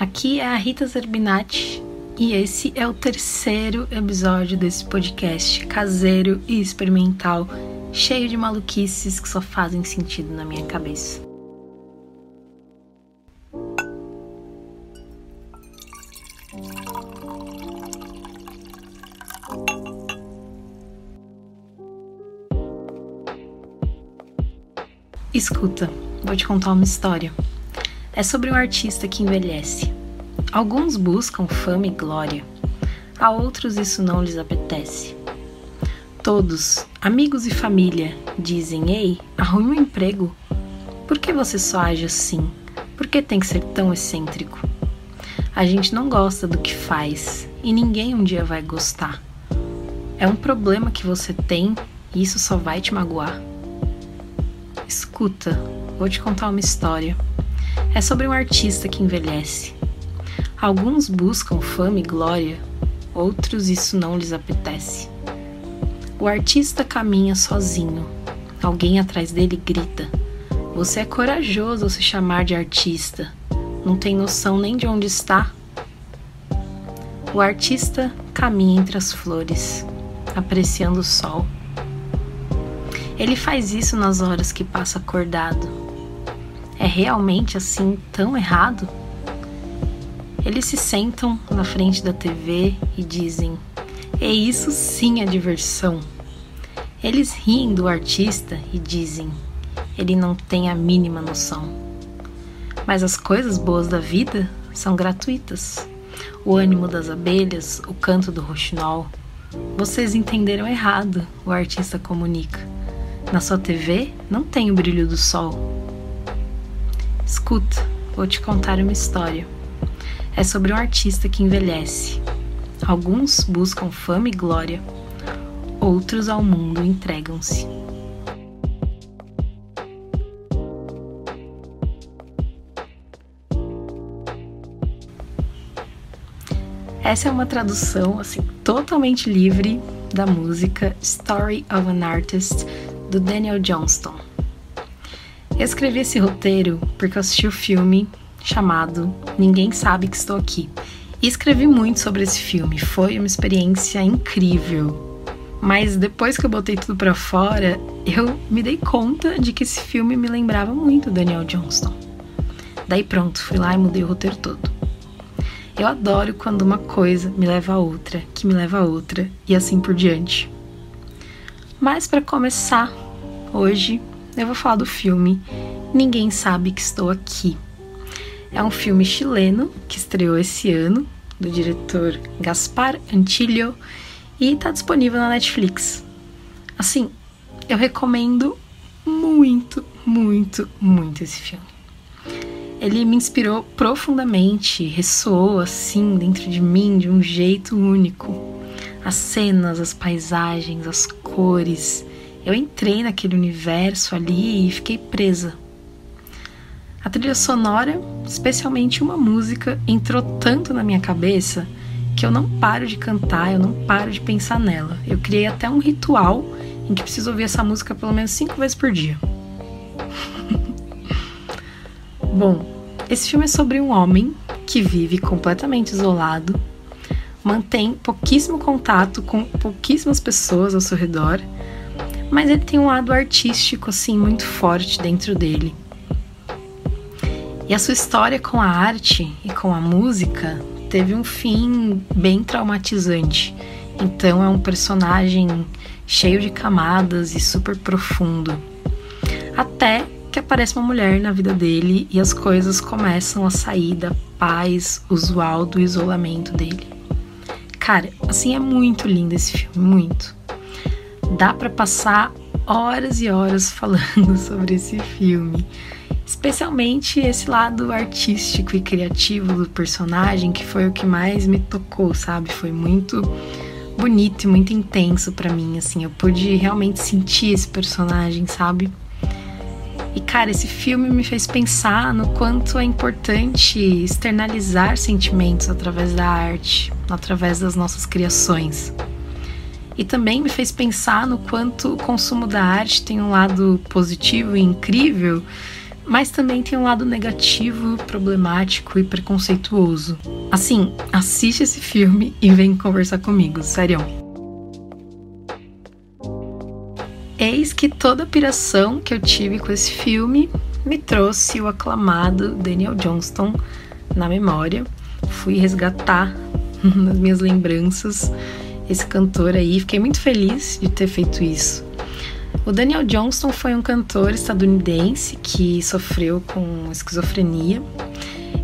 Aqui é a Rita Zerbinati e esse é o terceiro episódio desse podcast caseiro e experimental, cheio de maluquices que só fazem sentido na minha cabeça. Escuta, vou te contar uma história é sobre um artista que envelhece. Alguns buscam fama e glória, a outros isso não lhes apetece. Todos, amigos e família, dizem: Ei, arrume um emprego. Por que você só age assim? Por que tem que ser tão excêntrico? A gente não gosta do que faz e ninguém um dia vai gostar. É um problema que você tem e isso só vai te magoar. Escuta, vou te contar uma história é sobre um artista que envelhece. Alguns buscam fama e glória, outros isso não lhes apetece. O artista caminha sozinho. Alguém atrás dele grita: Você é corajoso ao se chamar de artista. Não tem noção nem de onde está. O artista caminha entre as flores, apreciando o sol. Ele faz isso nas horas que passa acordado é realmente assim tão errado? Eles se sentam na frente da TV e dizem: "É isso sim a diversão". Eles riem do artista e dizem: "Ele não tem a mínima noção". Mas as coisas boas da vida são gratuitas. O ânimo das abelhas, o canto do roxinol. Vocês entenderam errado, o artista comunica. Na sua TV não tem o brilho do sol, Escuta, vou te contar uma história. É sobre um artista que envelhece. Alguns buscam fama e glória, outros ao mundo entregam-se. Essa é uma tradução assim totalmente livre da música Story of an Artist do Daniel Johnston. Eu escrevi esse roteiro porque eu assisti o filme chamado Ninguém Sabe Que Estou Aqui. E escrevi muito sobre esse filme, foi uma experiência incrível. Mas depois que eu botei tudo para fora, eu me dei conta de que esse filme me lembrava muito Daniel Johnston. Daí pronto, fui lá e mudei o roteiro todo. Eu adoro quando uma coisa me leva a outra, que me leva a outra e assim por diante. Mas para começar, hoje eu vou falar do filme Ninguém Sabe Que Estou Aqui. É um filme chileno que estreou esse ano, do diretor Gaspar Antillo, e está disponível na Netflix. Assim, eu recomendo muito, muito, muito esse filme. Ele me inspirou profundamente, ressoou assim dentro de mim de um jeito único. As cenas, as paisagens, as cores, eu entrei naquele universo ali e fiquei presa. A trilha sonora, especialmente uma música, entrou tanto na minha cabeça que eu não paro de cantar, eu não paro de pensar nela. Eu criei até um ritual em que preciso ouvir essa música pelo menos cinco vezes por dia. Bom, esse filme é sobre um homem que vive completamente isolado, mantém pouquíssimo contato com pouquíssimas pessoas ao seu redor mas ele tem um lado artístico assim muito forte dentro dele. E a sua história com a arte e com a música teve um fim bem traumatizante. Então é um personagem cheio de camadas e super profundo. Até que aparece uma mulher na vida dele e as coisas começam a sair da paz usual do isolamento dele. Cara, assim é muito lindo esse filme, muito dá para passar horas e horas falando sobre esse filme. Especialmente esse lado artístico e criativo do personagem, que foi o que mais me tocou, sabe? Foi muito bonito e muito intenso para mim, assim. Eu pude realmente sentir esse personagem, sabe? E cara, esse filme me fez pensar no quanto é importante externalizar sentimentos através da arte, através das nossas criações. E também me fez pensar no quanto o consumo da arte tem um lado positivo e incrível, mas também tem um lado negativo, problemático e preconceituoso. Assim, assiste esse filme e vem conversar comigo, sério. Eis que toda a piração que eu tive com esse filme me trouxe o aclamado Daniel Johnston na memória. Fui resgatar nas minhas lembranças esse cantor aí. Fiquei muito feliz de ter feito isso. O Daniel Johnston foi um cantor estadunidense que sofreu com esquizofrenia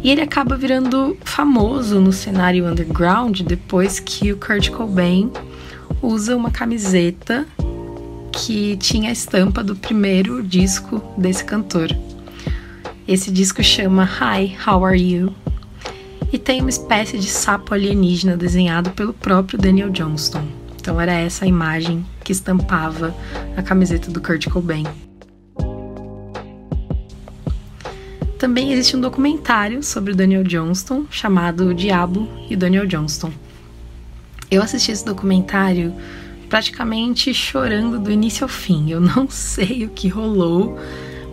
e ele acaba virando famoso no cenário underground depois que o Kurt Cobain usa uma camiseta que tinha a estampa do primeiro disco desse cantor. Esse disco chama Hi, How Are You? E tem uma espécie de sapo alienígena desenhado pelo próprio Daniel Johnston. Então era essa a imagem que estampava a camiseta do Kurt Cobain. Também existe um documentário sobre o Daniel Johnston chamado O Diabo e o Daniel Johnston. Eu assisti esse documentário praticamente chorando do início ao fim. Eu não sei o que rolou,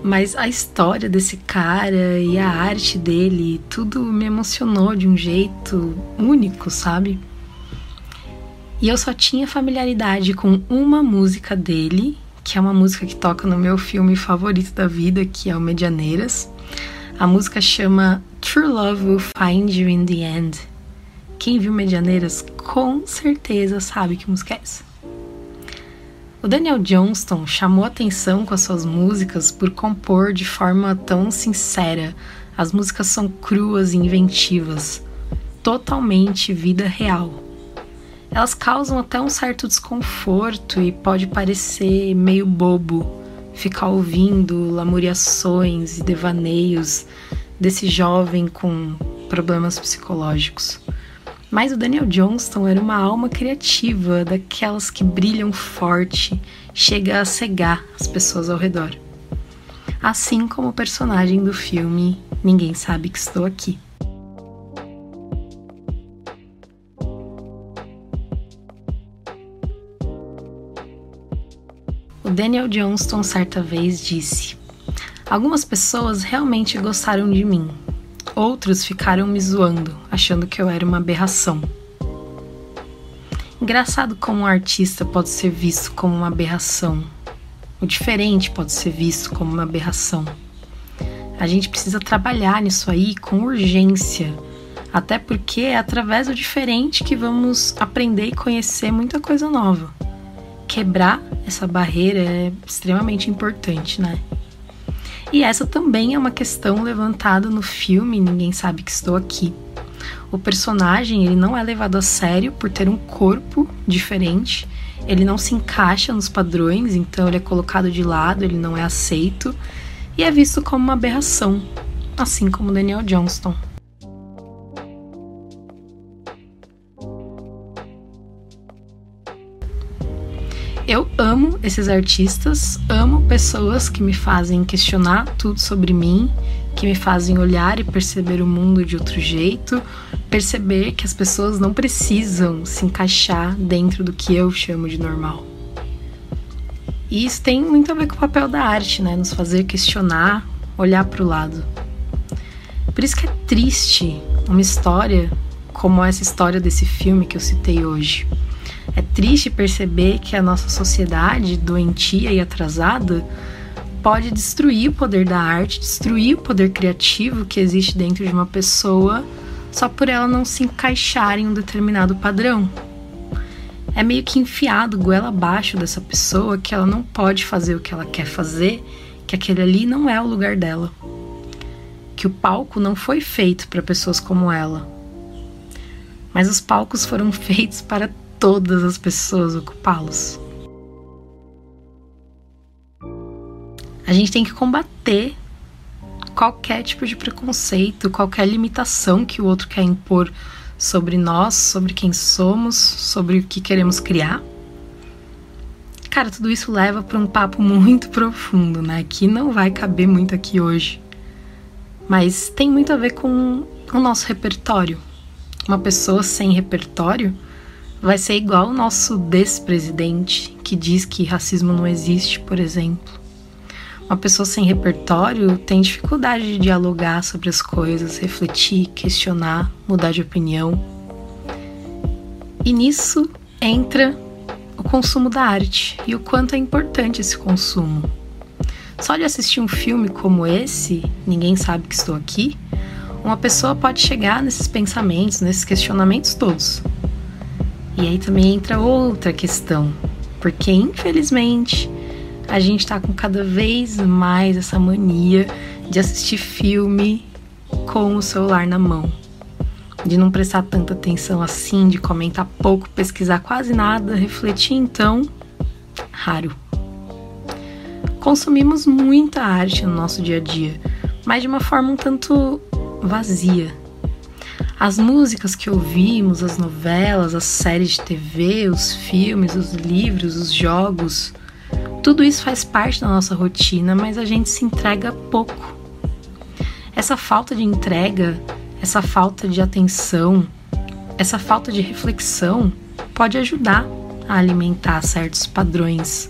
mas a história desse cara e a arte dele, tudo me emocionou de um jeito único, sabe? E eu só tinha familiaridade com uma música dele, que é uma música que toca no meu filme favorito da vida, que é o Medianeiras. A música chama True Love Will Find You in the End. Quem viu Medianeiras com certeza sabe que música é essa. O Daniel Johnston chamou atenção com as suas músicas por compor de forma tão sincera. As músicas são cruas e inventivas, totalmente vida real. Elas causam até um certo desconforto e pode parecer meio bobo ficar ouvindo lamuriações e devaneios desse jovem com problemas psicológicos. Mas o Daniel Johnston era uma alma criativa, daquelas que brilham forte, chega a cegar as pessoas ao redor. Assim como o personagem do filme Ninguém Sabe Que Estou Aqui. O Daniel Johnston certa vez disse: Algumas pessoas realmente gostaram de mim, Outros ficaram me zoando, achando que eu era uma aberração. Engraçado como um artista pode ser visto como uma aberração. O diferente pode ser visto como uma aberração. A gente precisa trabalhar nisso aí com urgência, até porque é através do diferente que vamos aprender e conhecer muita coisa nova. Quebrar essa barreira é extremamente importante, né? E essa também é uma questão levantada no filme Ninguém Sabe Que Estou Aqui. O personagem ele não é levado a sério por ter um corpo diferente, ele não se encaixa nos padrões, então ele é colocado de lado, ele não é aceito e é visto como uma aberração, assim como Daniel Johnston. Eu amo esses artistas, amo pessoas que me fazem questionar tudo sobre mim, que me fazem olhar e perceber o mundo de outro jeito, perceber que as pessoas não precisam se encaixar dentro do que eu chamo de normal. E isso tem muito a ver com o papel da arte, né? Nos fazer questionar, olhar para o lado. Por isso que é triste uma história como essa história desse filme que eu citei hoje é triste perceber que a nossa sociedade doentia e atrasada pode destruir o poder da arte, destruir o poder criativo que existe dentro de uma pessoa só por ela não se encaixar em um determinado padrão. É meio que enfiado goela abaixo dessa pessoa que ela não pode fazer o que ela quer fazer, que aquele ali não é o lugar dela. Que o palco não foi feito para pessoas como ela. Mas os palcos foram feitos para todas as pessoas ocupá-los. A gente tem que combater qualquer tipo de preconceito, qualquer limitação que o outro quer impor sobre nós, sobre quem somos, sobre o que queremos criar. Cara, tudo isso leva para um papo muito profundo, né? Que não vai caber muito aqui hoje. Mas tem muito a ver com o nosso repertório. Uma pessoa sem repertório vai ser igual o nosso despresidente que diz que racismo não existe, por exemplo. Uma pessoa sem repertório tem dificuldade de dialogar sobre as coisas, refletir, questionar, mudar de opinião. E nisso entra o consumo da arte e o quanto é importante esse consumo. Só de assistir um filme como esse, Ninguém Sabe Que Estou Aqui, uma pessoa pode chegar nesses pensamentos, nesses questionamentos todos. E aí também entra outra questão, porque infelizmente a gente está com cada vez mais essa mania de assistir filme com o celular na mão, de não prestar tanta atenção assim, de comentar pouco, pesquisar quase nada, refletir então, raro. Consumimos muita arte no nosso dia a dia, mas de uma forma um tanto vazia. As músicas que ouvimos, as novelas, as séries de TV, os filmes, os livros, os jogos, tudo isso faz parte da nossa rotina, mas a gente se entrega pouco. Essa falta de entrega, essa falta de atenção, essa falta de reflexão pode ajudar a alimentar certos padrões,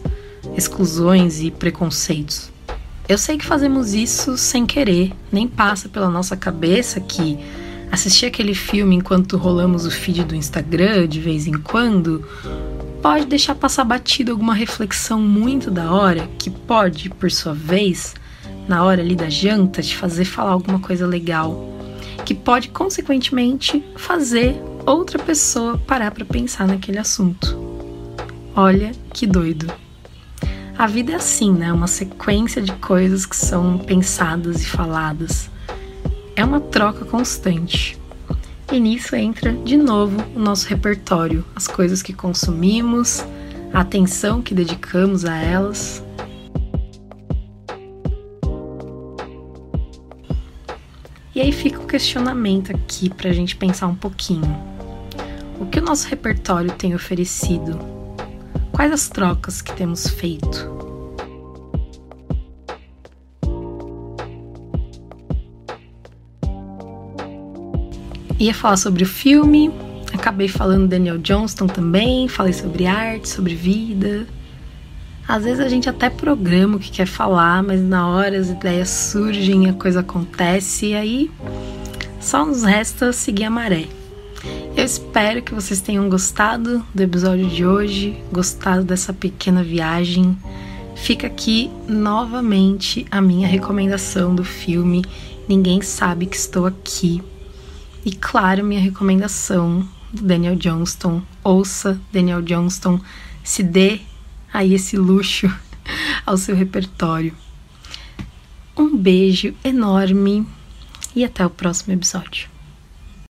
exclusões e preconceitos. Eu sei que fazemos isso sem querer, nem passa pela nossa cabeça que assistir aquele filme enquanto rolamos o feed do Instagram de vez em quando pode deixar passar batido alguma reflexão muito da hora, que pode, por sua vez, na hora ali da janta, te fazer falar alguma coisa legal, que pode, consequentemente, fazer outra pessoa parar para pensar naquele assunto. Olha que doido. A vida é assim, né? Uma sequência de coisas que são pensadas e faladas. É uma troca constante. E nisso entra de novo o nosso repertório, as coisas que consumimos, a atenção que dedicamos a elas. E aí fica o questionamento aqui para a gente pensar um pouquinho. O que o nosso repertório tem oferecido? Quais as trocas que temos feito? Ia falar sobre o filme, acabei falando Daniel Johnston também, falei sobre arte, sobre vida. Às vezes a gente até programa o que quer falar, mas na hora as ideias surgem, a coisa acontece e aí só nos resta seguir a maré. Eu espero que vocês tenham gostado do episódio de hoje, gostado dessa pequena viagem. Fica aqui novamente a minha recomendação do filme Ninguém Sabe Que Estou Aqui, e claro, minha recomendação do Daniel Johnston. Ouça Daniel Johnston, se dê aí esse luxo ao seu repertório. Um beijo enorme e até o próximo episódio.